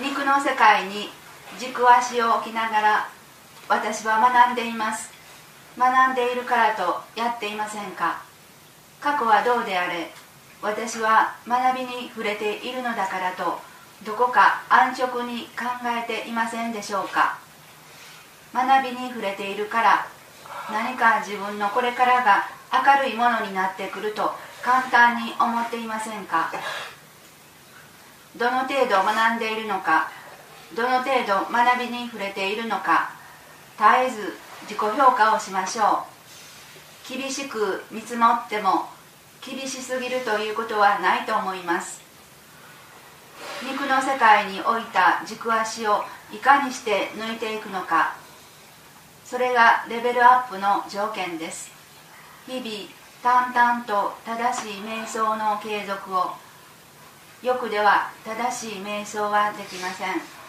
肉の世界に軸足を置きながら私は学んでいます。学んでいるからとやっていませんか。過去はどうであれ私は学びに触れているのだからとどこか安直に考えていませんでしょうか。学びに触れているから何か自分のこれからが明るいものになってくると簡単に思っていませんか。どの程度学んでいるのかどの程度学びに触れているのか絶えず自己評価をしましょう。厳しく見積もっても厳しすぎるということはないと思います。肉の世界に置いた軸足をいかにして抜いていくのかそれがレベルアップの条件です。日々淡々と正しい瞑想の継続を欲では正しい瞑想はできません。